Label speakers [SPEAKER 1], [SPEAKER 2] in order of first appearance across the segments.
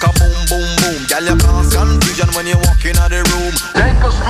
[SPEAKER 1] boom boom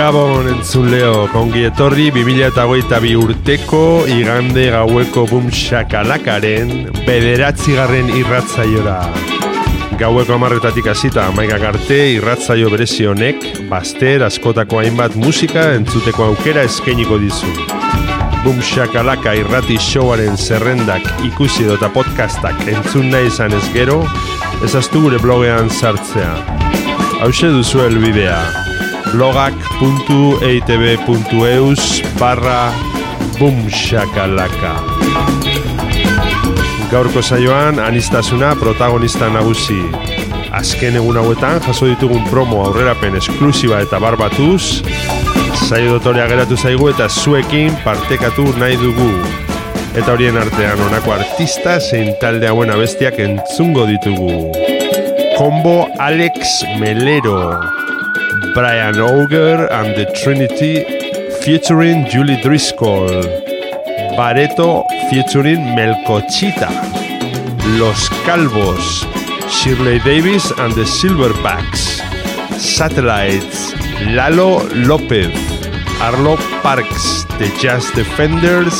[SPEAKER 2] Gabon entzuleo, kongi etorri 2008 urteko igande gaueko bum shakalakaren bederatzigarren irratzaiora. Gaueko amarretatik hasita amaikak arte irratzaio berezi honek, baster askotako hainbat musika entzuteko aukera eskainiko dizu. Bum shakalaka irrati showaren zerrendak ikusi dota podcastak entzun nahi izan ez gero, ezaztu gure blogean sartzea. Hauxe duzu helbidea blogak.eitb.eus barra bumshakalaka Gaurko saioan anistasuna protagonista nagusi. Azken egun hauetan jaso ditugun promo aurrerapen esklusiba eta barbatuz, saio dotorea geratu zaigu eta zuekin partekatu nahi dugu. Eta horien artean honako artista zein talde hauen abestiak entzungo ditugu. Combo Alex Melero, Brian Auger and the Trinity featuring Julie Driscoll. Bareto featuring Melcochita. Los Calvos. Shirley Davis and the Silverbacks. Satellites. Lalo Lopez. Arlo Parks. The Jazz Defenders.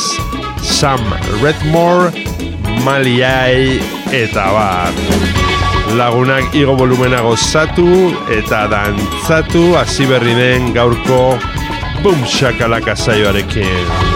[SPEAKER 2] Sam Redmore. Maliai eta bar. Lagunak igo volumena gozatu eta dantzatu hasi berri den gaurko Boom Shakalaka saioarekin.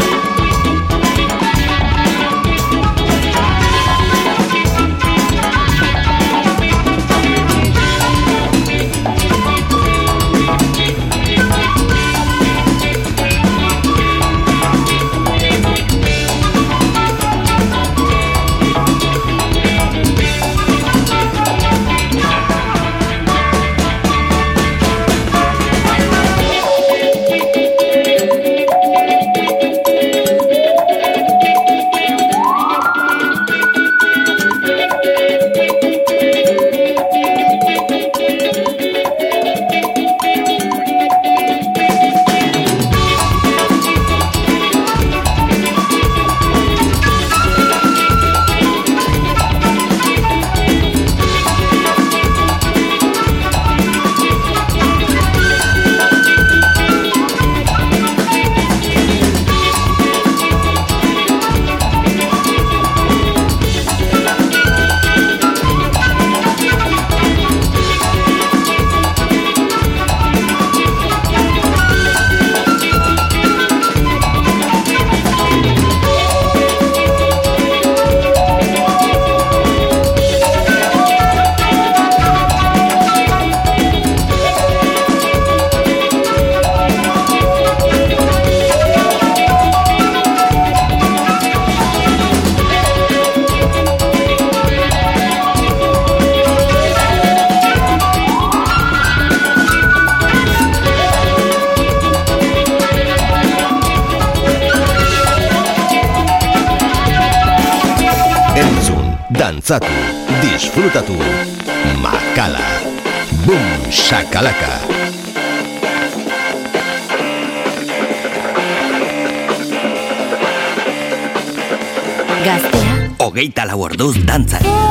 [SPEAKER 3] Hogeita lau orduz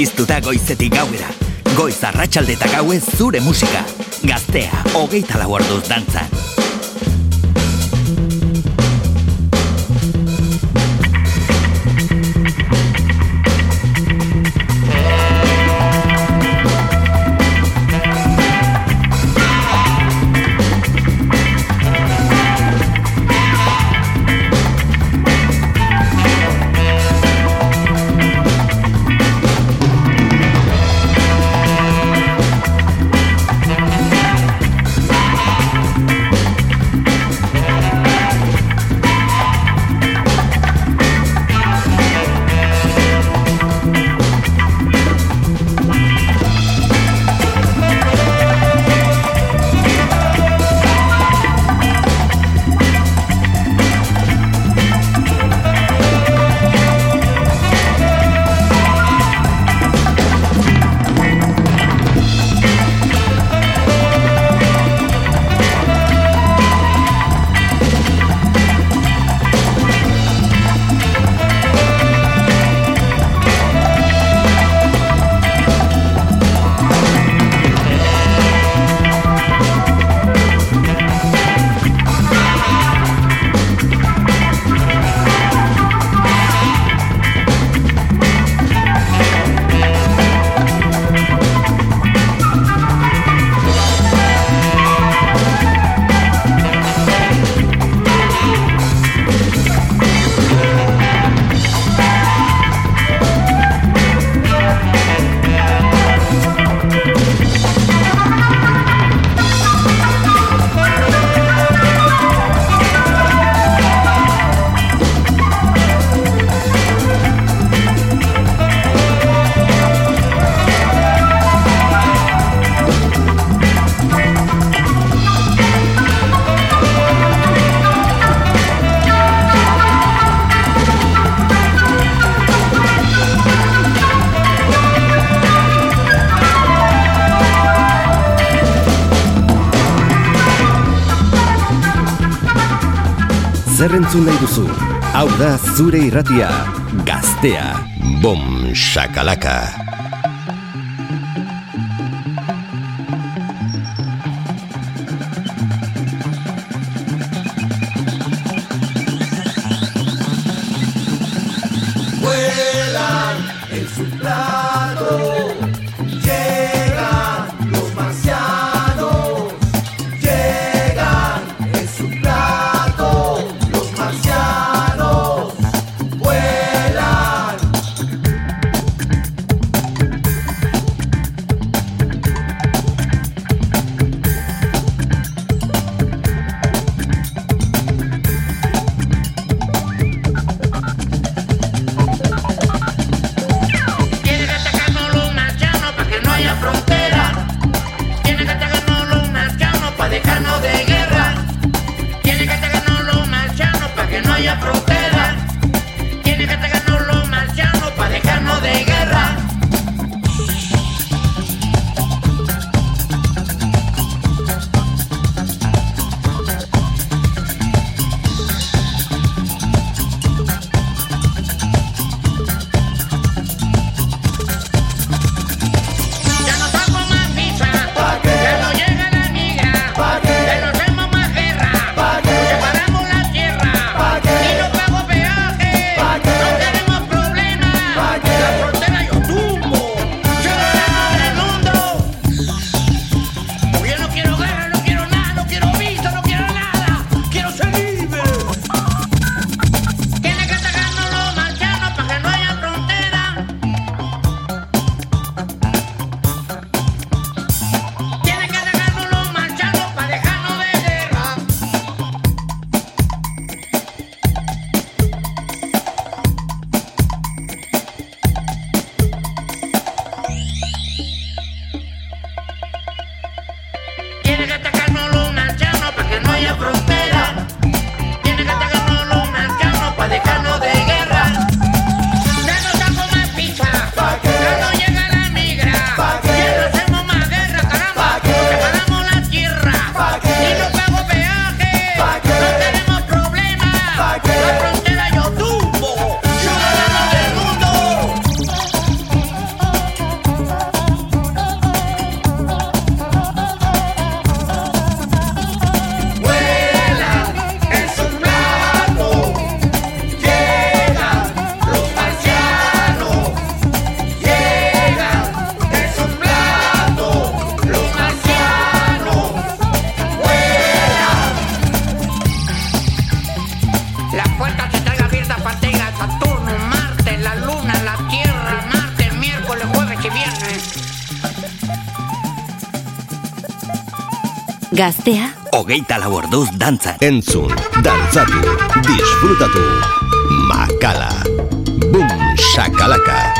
[SPEAKER 4] piztu da goizetik gauera. Goiz arratsalde eta gauez zure musika. Gaztea, hogeita lau orduz dantzan.
[SPEAKER 3] entzulei duzu. Hau da zure irratia. Gaztea. Bom, shakalaka.
[SPEAKER 5] Gaztea?
[SPEAKER 3] Ogeita laborduz dantzan. Entzun, dantzatu, disfrutatu. Makala. Bum, shakalaka.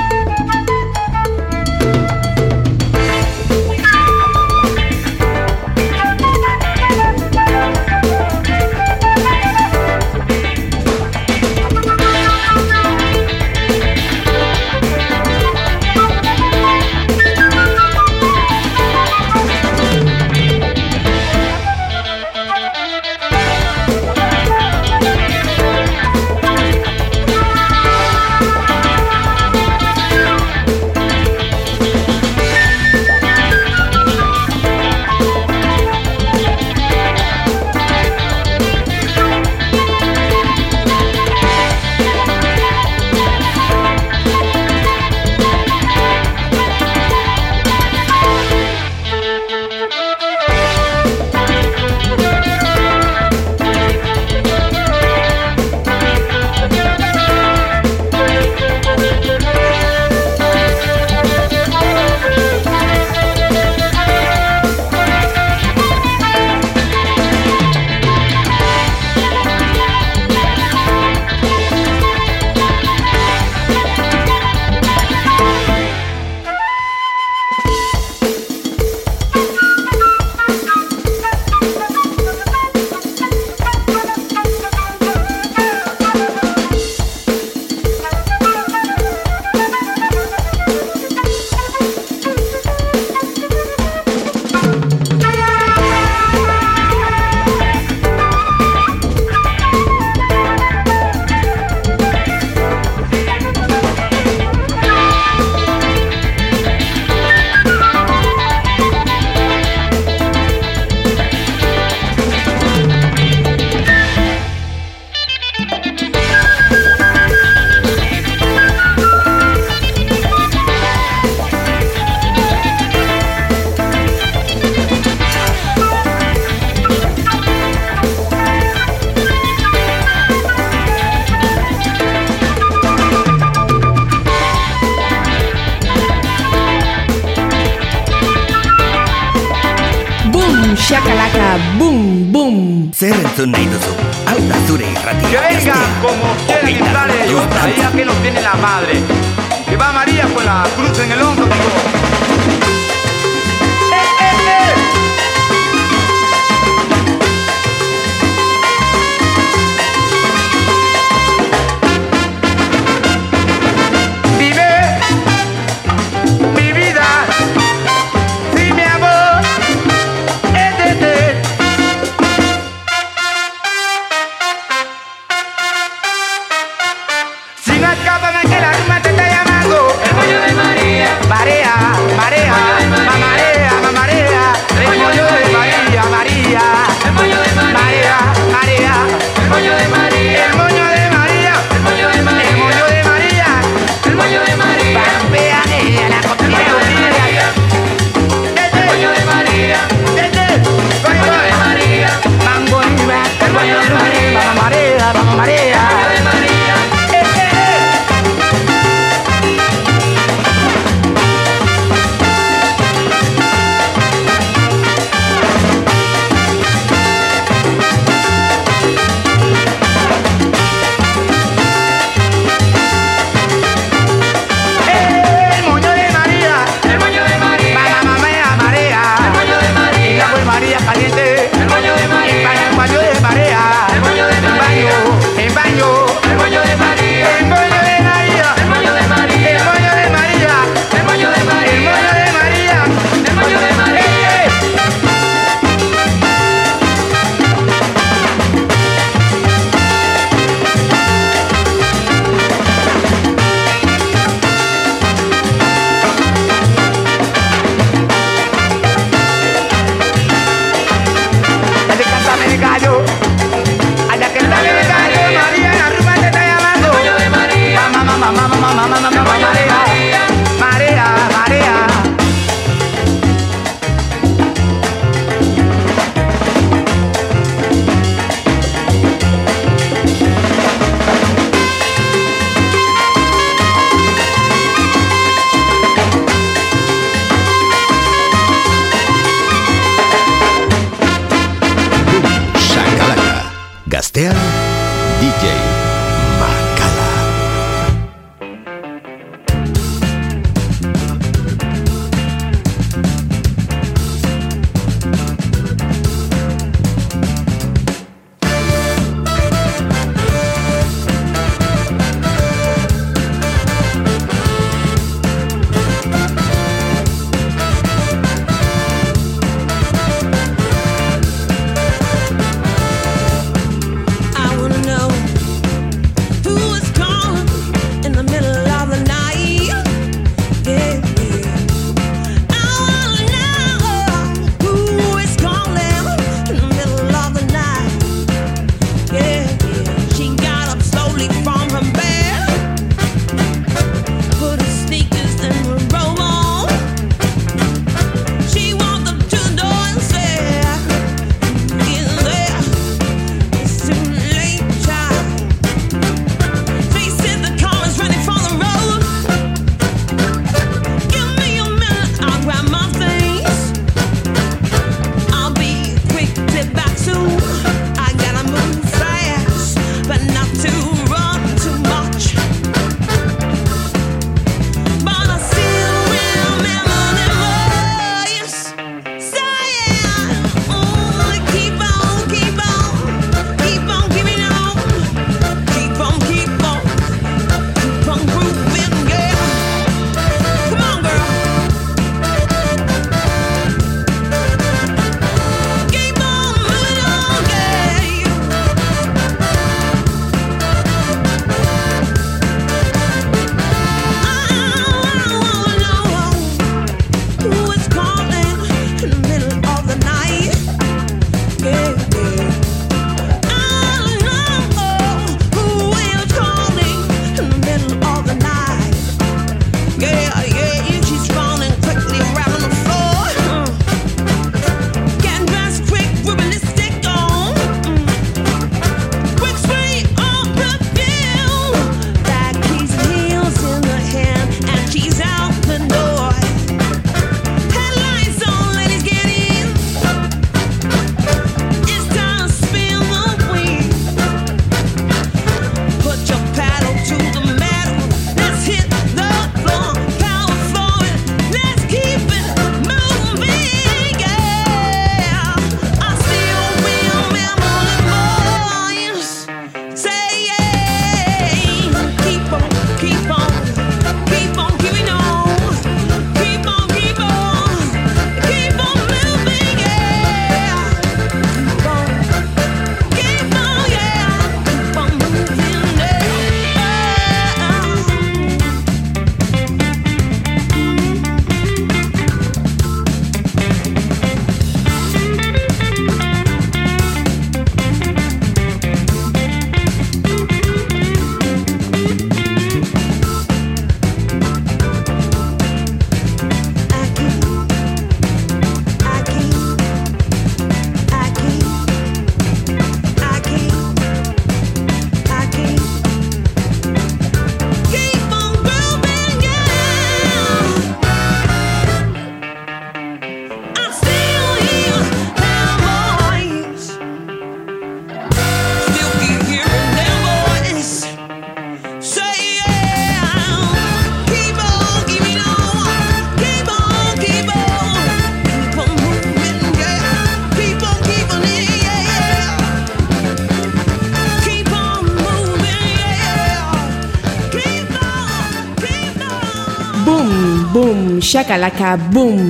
[SPEAKER 5] Boom,
[SPEAKER 3] shakalaka,
[SPEAKER 5] boom.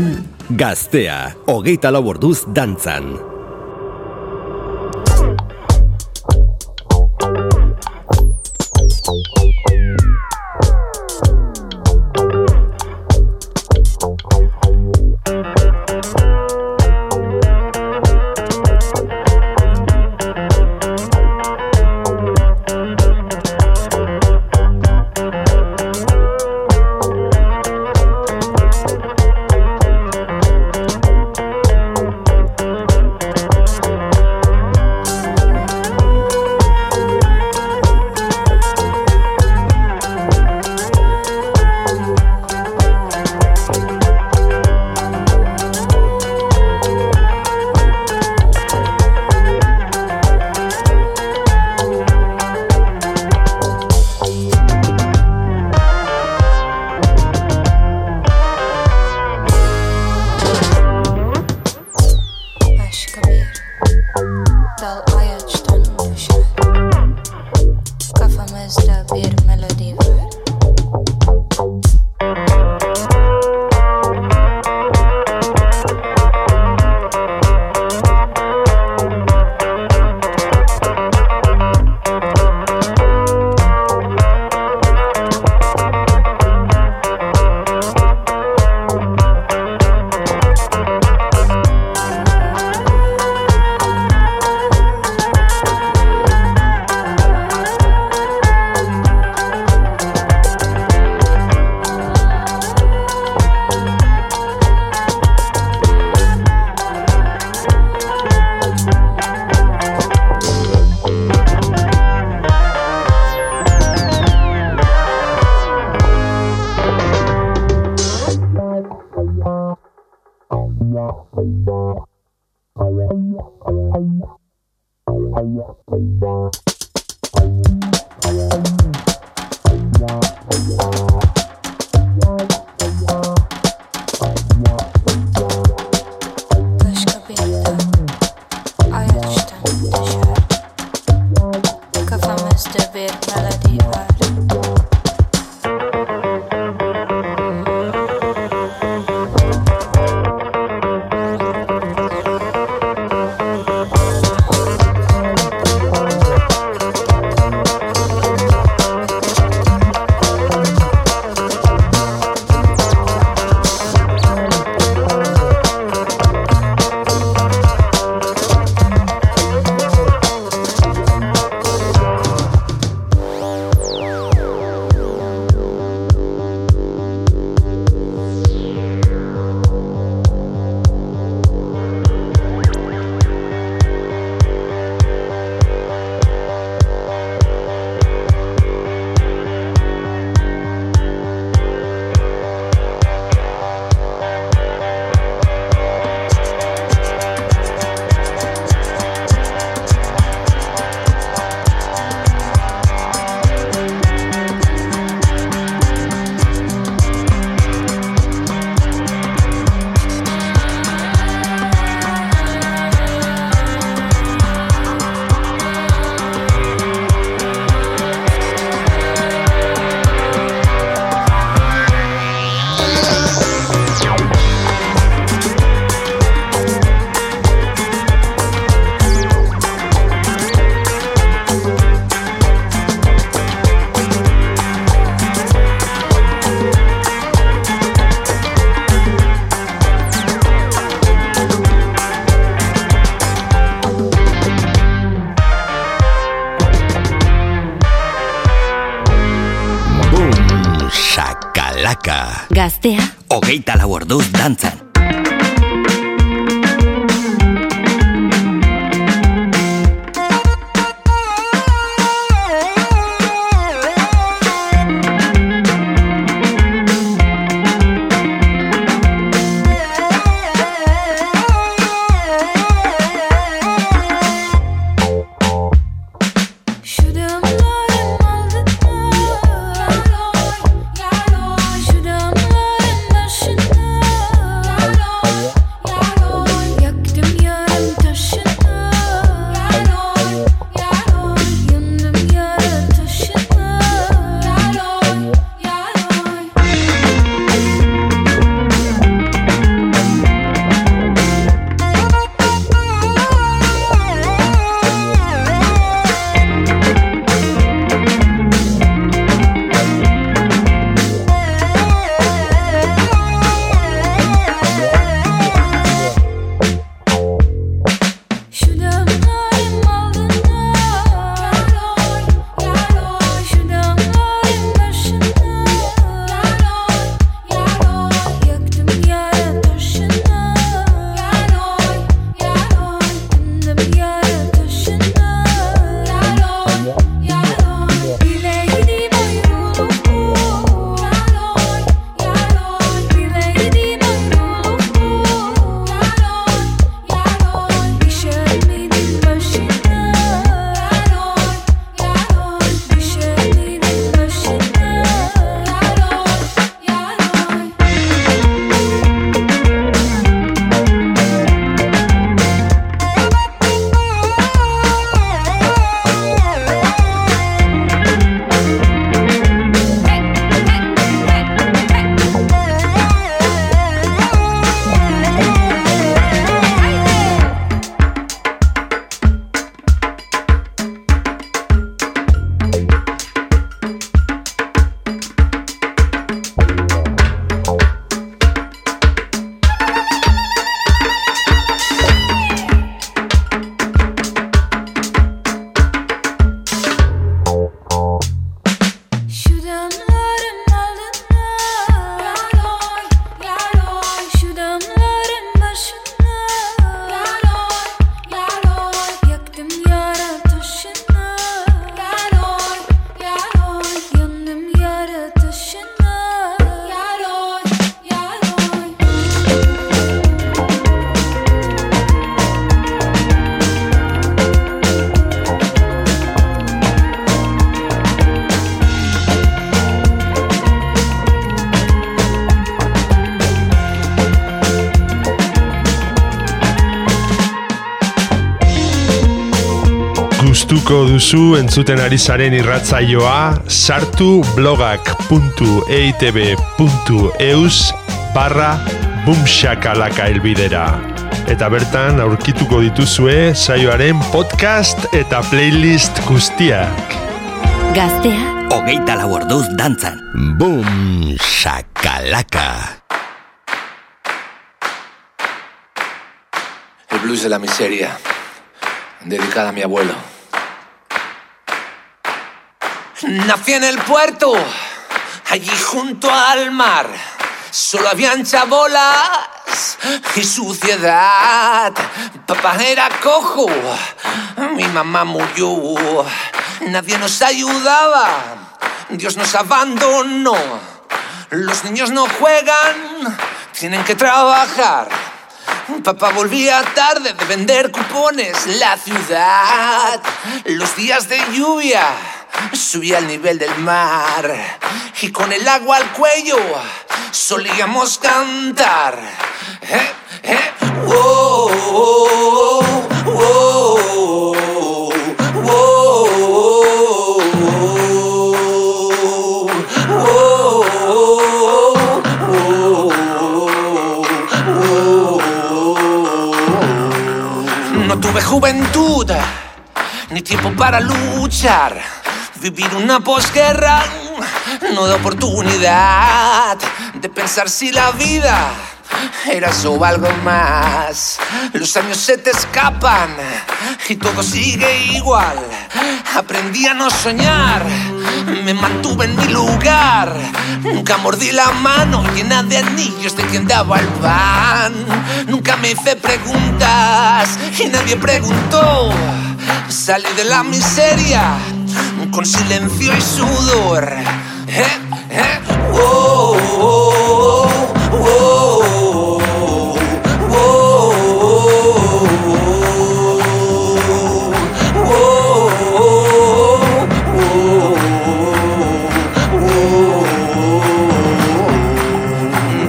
[SPEAKER 6] Gaztea, hogeita lau orduz dantzan.
[SPEAKER 2] Duzu entzuten ari zaren irratzaioa sartu blogak.eitb.eus barra bumxakalaka elbidera. Eta bertan aurkituko dituzue saioaren podcast eta playlist guztiak.
[SPEAKER 3] Gaztea, hogeita lau orduz dantzan. Boom, shakalaka.
[SPEAKER 7] El blues de la miseria, dedicada a mi abuelo. Nací en el puerto, allí junto al mar. Solo habían chabolas y suciedad. Papá era cojo, mi mamá murió. Nadie nos ayudaba, Dios nos abandonó. Los niños no juegan, tienen que trabajar. Papá volvía tarde de vender cupones. La ciudad, los días de lluvia, subía al nivel del mar. Y con el agua al cuello, solíamos cantar. Eh, eh, No tuve juventud ni tiempo para luchar. Vivir una posguerra no da oportunidad de pensar si la vida era o algo más. Los años se te escapan y todo sigue igual. Aprendí a no soñar, me mantuve en mi lugar. Nunca mordí la mano llena de anillos de quien daba el pan. Nunca me hice preguntas y nadie preguntó. Salí de la miseria con silencio y sudor. Eh, eh, oh, oh, oh,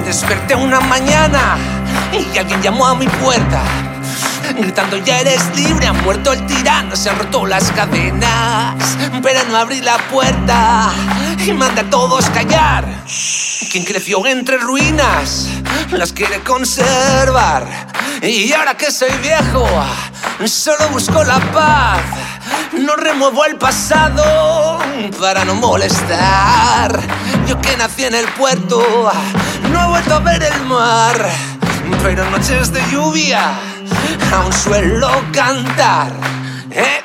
[SPEAKER 7] Desperté una mañana y alguien llamó a mi puerta. Gritando ya eres libre, ha muerto el tirano, se han roto las cadenas. Pero no abrí la puerta y manda a todos callar. Quien creció entre ruinas las quiere conservar. Y ahora que soy viejo, solo busco la paz. No remuevo el pasado para no molestar. Yo que nací en el puerto, no he vuelto a ver el mar. Pero noches de lluvia aún suelo cantar. Eh,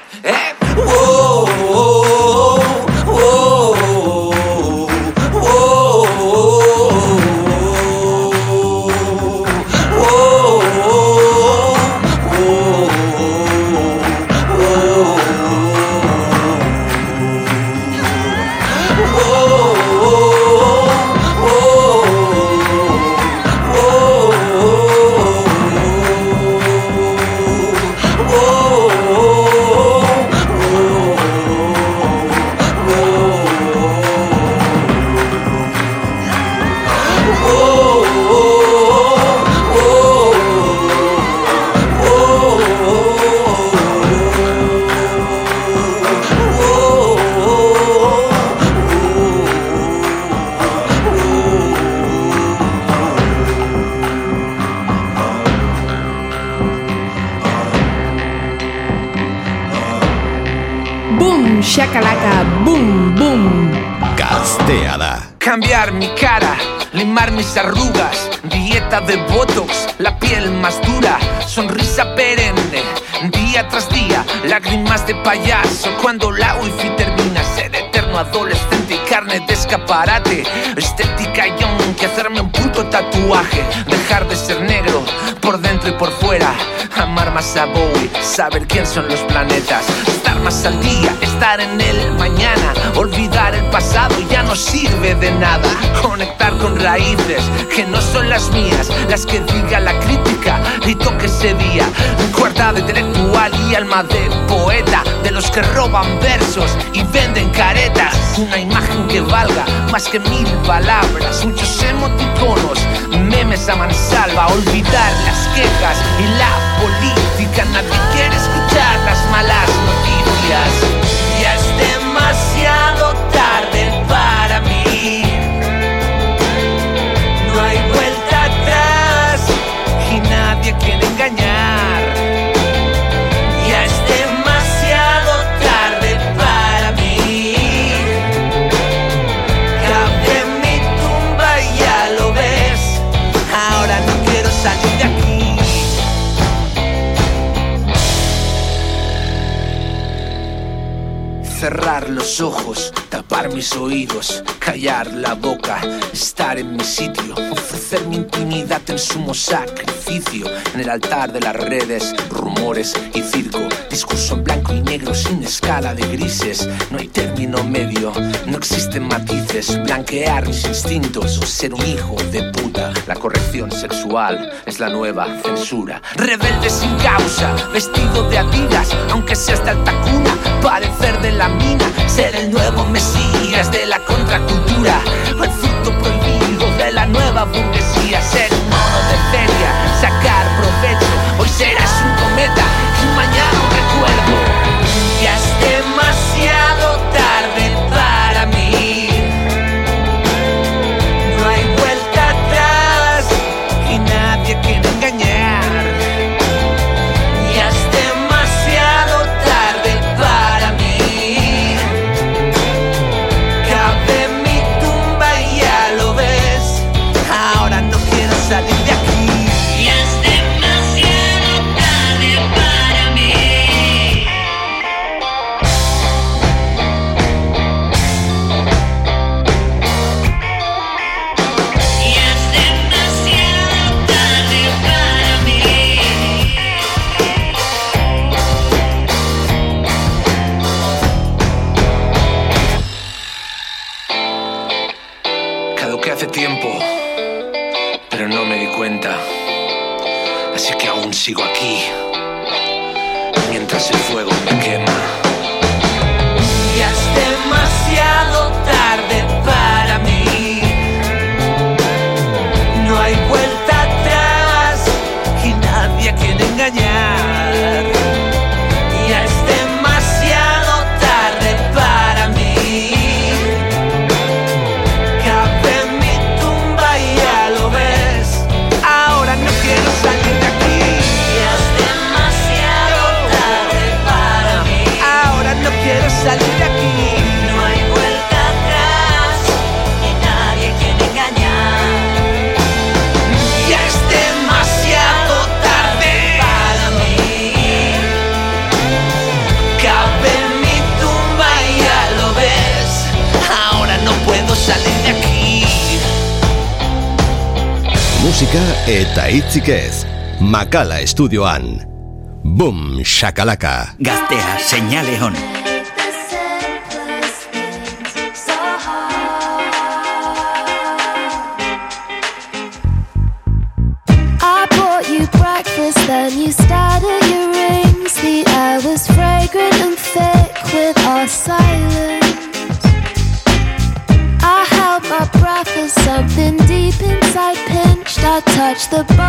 [SPEAKER 5] shakalaka, boom, boom.
[SPEAKER 3] Gaztea da.
[SPEAKER 7] Cambiar mi cara, limar mis arrugas, dieta de botox, la piel más dura, sonrisa perenne, día tras día, lágrimas de payaso cuando la wifi termina, ser eterno adolescente y carne de escaparate, estética young que hacerme un puto tatuaje, dejar de ser negro por dentro y por fuera, amar más a Bowie, saber quién son los planetas, estar más al día, estar en el mañana, olvidar el pasado ya no sirve de nada, conectar con raíces que no son las mías, las que diga la crítica y toque ese día, cuerda de intelectual y alma de poeta, de los que roban versos y venden caretas, una imagen que valga más que mil palabras, muchos emoticonos, memes a mansalva, olvidar las quejas y la política. Nadie quiere escuchar las malas noticias. los ojos, tapar mis oídos, callar la boca, estar en mi sitio, ofrecer mi intimidad en sumo sacrificio. En el altar de las redes, rumores y circo. Discurso en blanco y negro sin escala de grises. No hay término medio, no existen matices. Blanquear mis instintos o ser un hijo de puta. La corrección sexual es la nueva censura. Rebelde sin causa, vestido de adidas, aunque seas de alta cuna. Parecer de la mina, ser el nuevo mesías de la contracultura. Resulto nueva burguesía, ser mono de feria, sacar provecho, hoy serás un cometa.
[SPEAKER 8] Eta itzik ez, Makala Estudioan. Boom, shakalaka.
[SPEAKER 3] Gaztea, señale hon.
[SPEAKER 9] Hon. watch the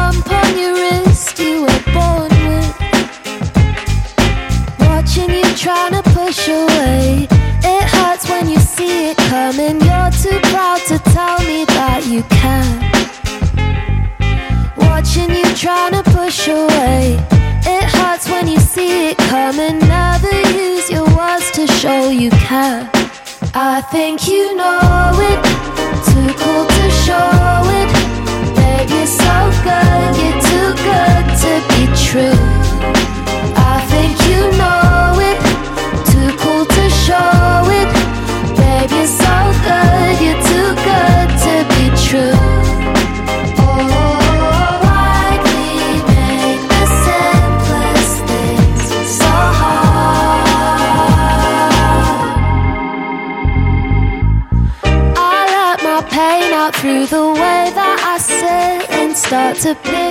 [SPEAKER 9] to play.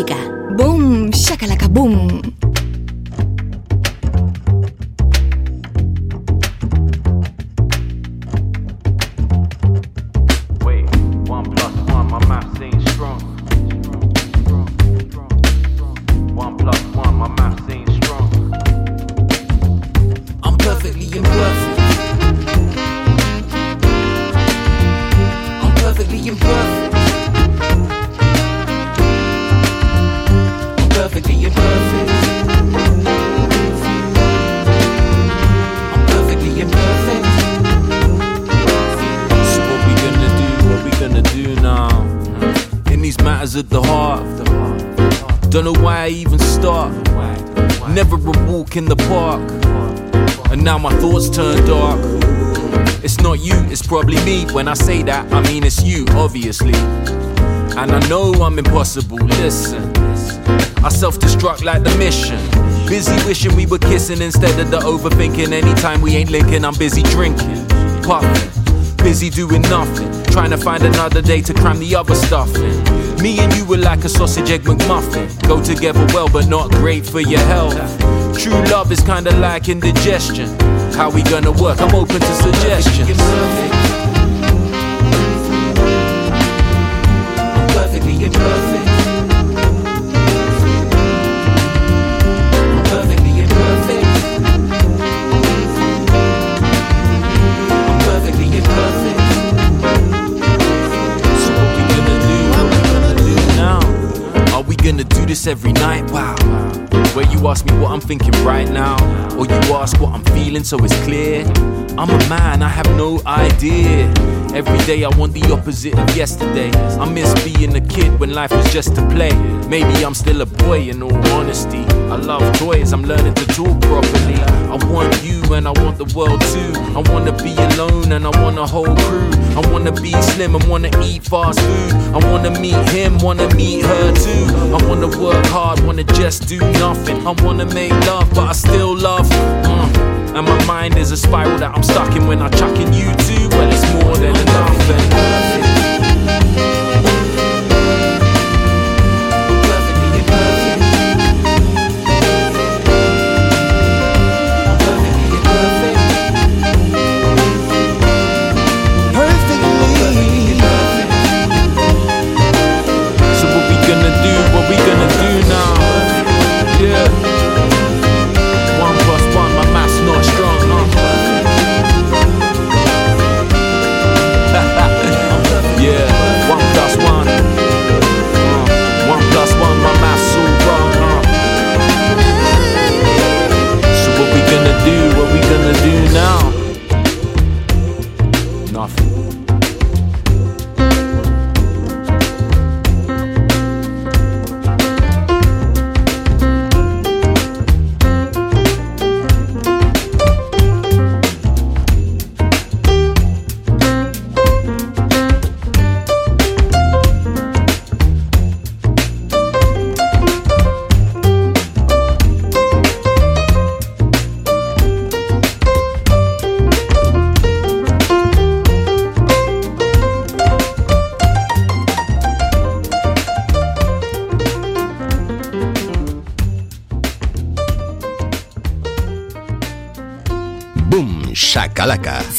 [SPEAKER 9] Música When I
[SPEAKER 10] say that, I mean it's you, obviously. And I know I'm impossible. Listen, I self destruct like the mission. Busy wishing we were kissing instead of the overthinking. Anytime we ain't linking, I'm busy drinking, puffing, busy doing nothing. Trying to find another day to cram the other stuff in. Me and you were like a sausage egg McMuffin. Go together well, but not great for your health. True love is kinda like indigestion. How we gonna work? I'm open to suggestions.
[SPEAKER 7] Imperfect. I'm perfectly imperfect. I'm perfectly imperfect.
[SPEAKER 10] So what we gonna do? What we gonna do now? Are we gonna do this every night? Wow. Where you ask me what I'm thinking right now, or you ask what I'm feeling so it's clear. I'm a man, I have no idea. Every day I want the opposite of yesterday. I miss being a kid when life was just to play. Maybe I'm still a boy in all honesty. I love toys, I'm learning to talk properly. I want you and I want the world too. I wanna be alone and I want a whole crew. I wanna be slim and wanna eat fast food. I wanna meet him, wanna meet her too. I wanna work hard, wanna just do nothing. I wanna make love, but I still love. Mm. And my mind is a spiral that I'm stuck in when I chuck in you too. Well, it's more than enough. And So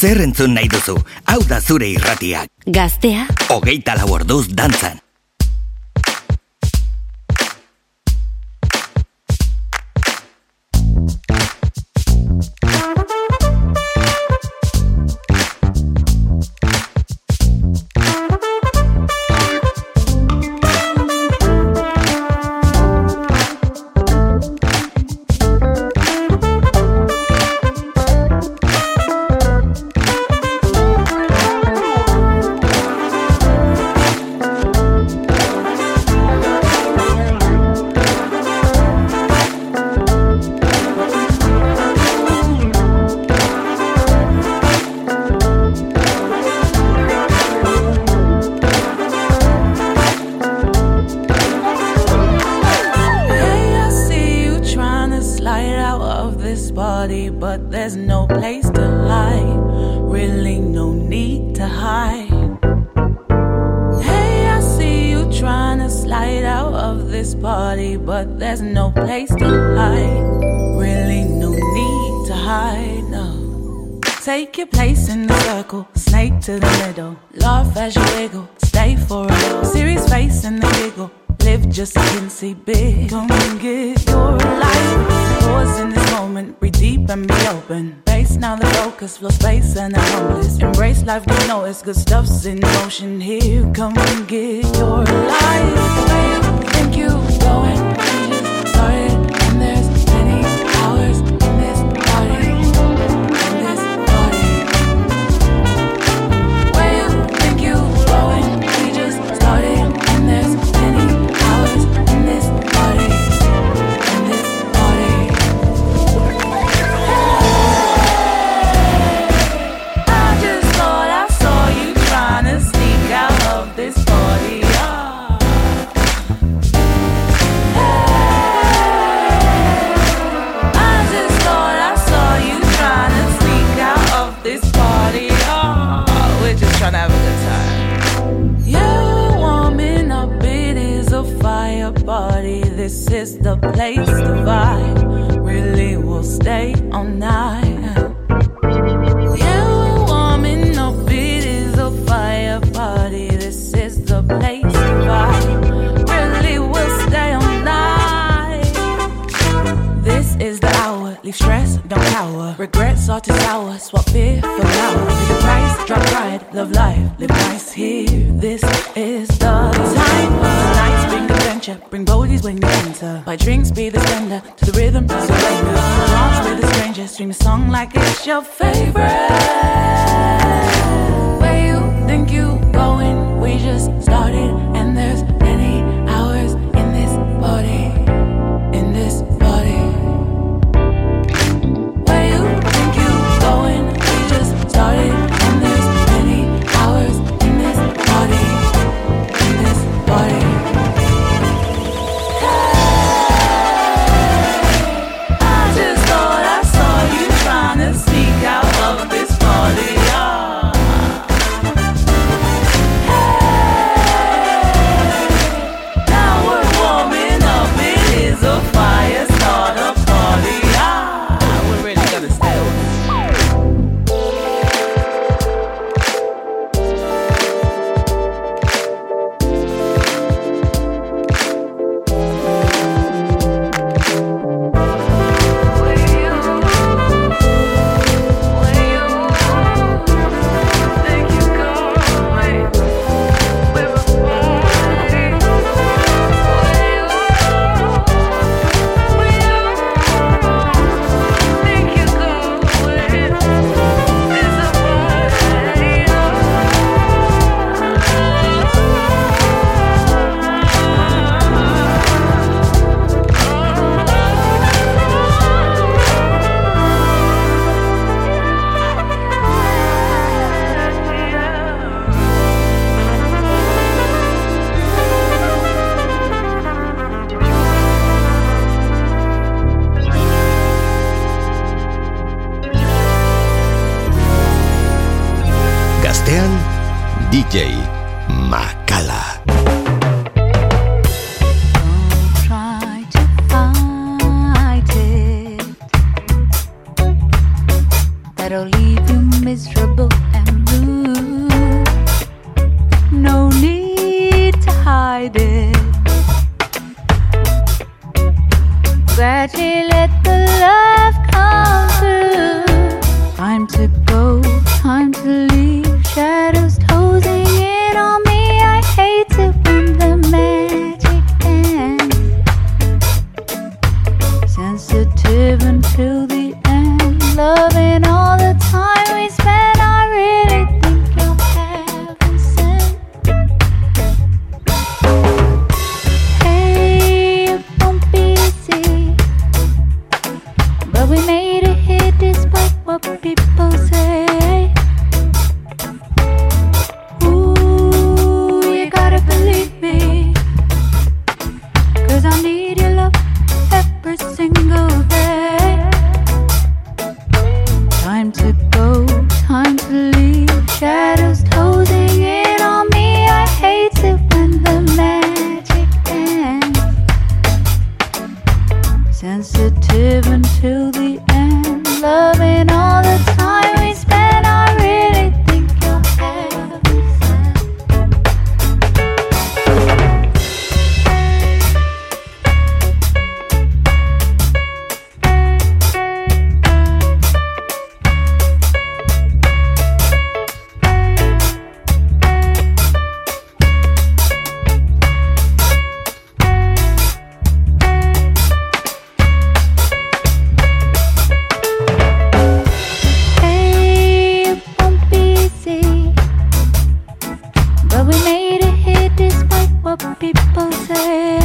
[SPEAKER 3] zer entzun nahi duzu, hau da zure irratia.
[SPEAKER 11] Gaztea.
[SPEAKER 3] Hogeita lau orduz dantzan.
[SPEAKER 12] Take your place in the circle, snake to the middle. Laugh as you wiggle, stay for a little. Serious face in the giggle, live just so you can see big. Come and get your life. Pause in this moment, breathe deep and be open. Face now the focus, flow space and the homeless. Embrace life, we know it's good stuff's in motion. Here, come and get your life.
[SPEAKER 13] That'll leave you miserable and blue. No need to hide it. Gradually let the love come through. Time to
[SPEAKER 2] closer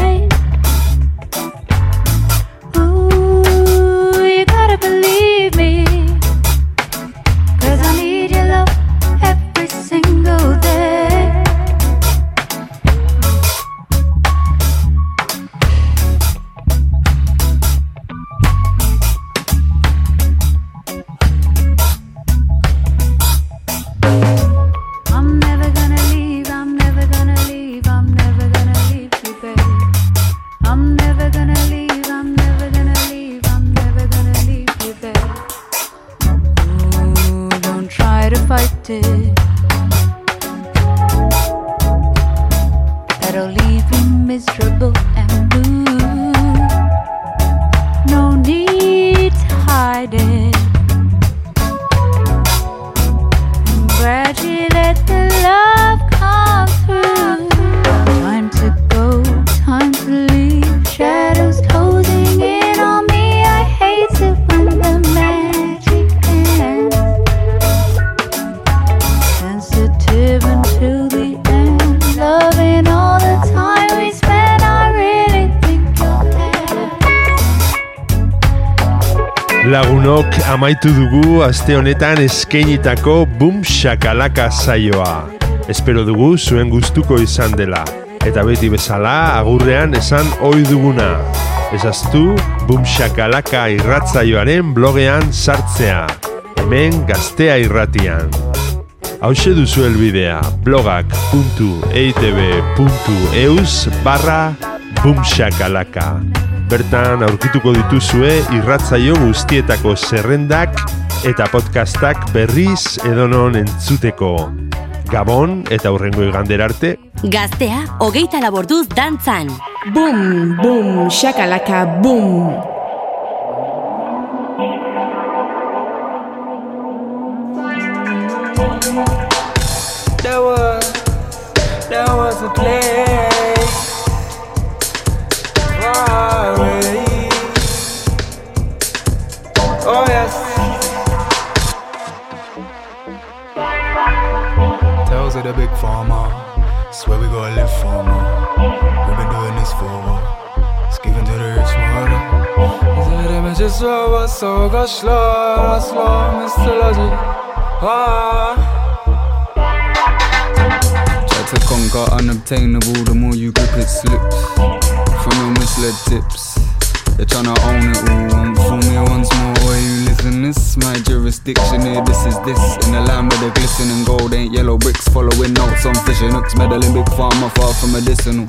[SPEAKER 2] aste honetan eskeinitako Boom Shakalaka saioa. Espero dugu zuen gustuko izan dela. Eta beti bezala agurrean esan ohi duguna. Ezaztu Boom Shakalaka irratzaioaren blogean sartzea. Hemen gaztea irratian. Hauxe duzu elbidea blogak.eitb.eus barra boomshakalaka. Bertan aurkituko dituzue irratzaio guztietako zerrendak eta podcastak berriz edonon entzuteko. Gabon eta hurrengo igandera arte,
[SPEAKER 11] Gaztea, hogeita laborduz dantzan.
[SPEAKER 5] Boom, boom, shakalaka, boom.
[SPEAKER 14] There was, there was a place
[SPEAKER 15] of the big farmer. Swear we gonna live for more. We've been doing this for while. It's given to the rich mother.
[SPEAKER 14] Zerre just over so go slow, slow, Mr. Logic. Ah.
[SPEAKER 15] Try to conquer unobtainable, the more you grip it slips. From your misled tips. They're tryna own it all. Fool me once more, or you listen this? My jurisdiction here, this is this. In the land where the glistening gold ain't yellow bricks. Following notes on fishing hooks, meddling big pharma, far from medicinal.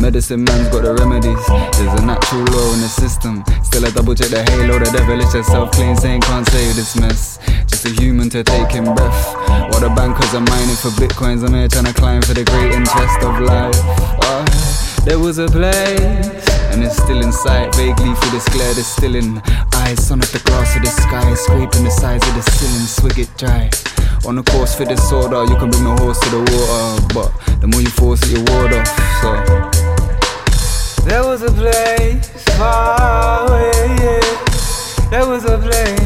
[SPEAKER 15] Medicine man's got the remedies. There's a natural law in the system. Still a double check the halo, the devil devilish self clean saying can't save this mess. Just a human to take in breath. While the bankers are mining for bitcoins, I'm here trying to climb for the great interest of life. Ah, there was a place, and it's still in sight. Vaguely through this glare, there's still in eyes. Sun at the glass of the sky, scraping the sides of the ceiling, swig it dry. On the course for soda, you can bring the horse to the water, but the more you force it, you water. So there was a place far away. Yeah. There was a place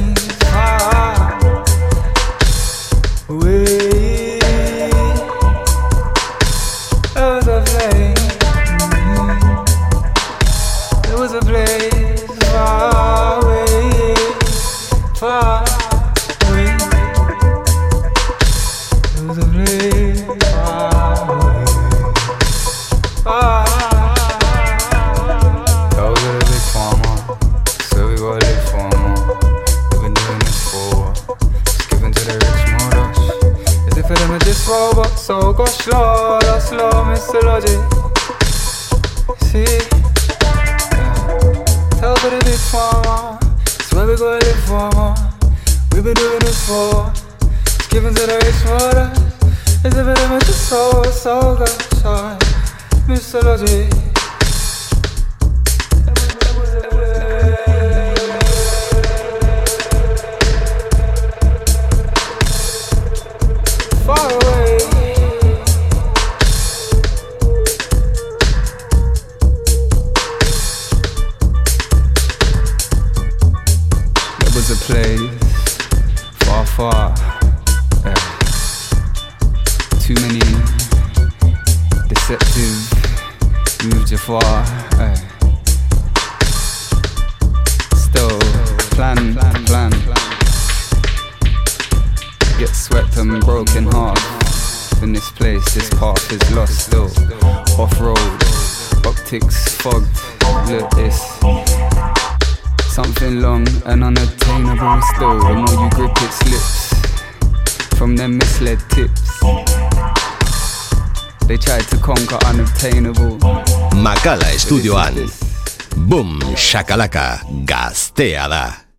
[SPEAKER 8] shakalaka, gaztea da.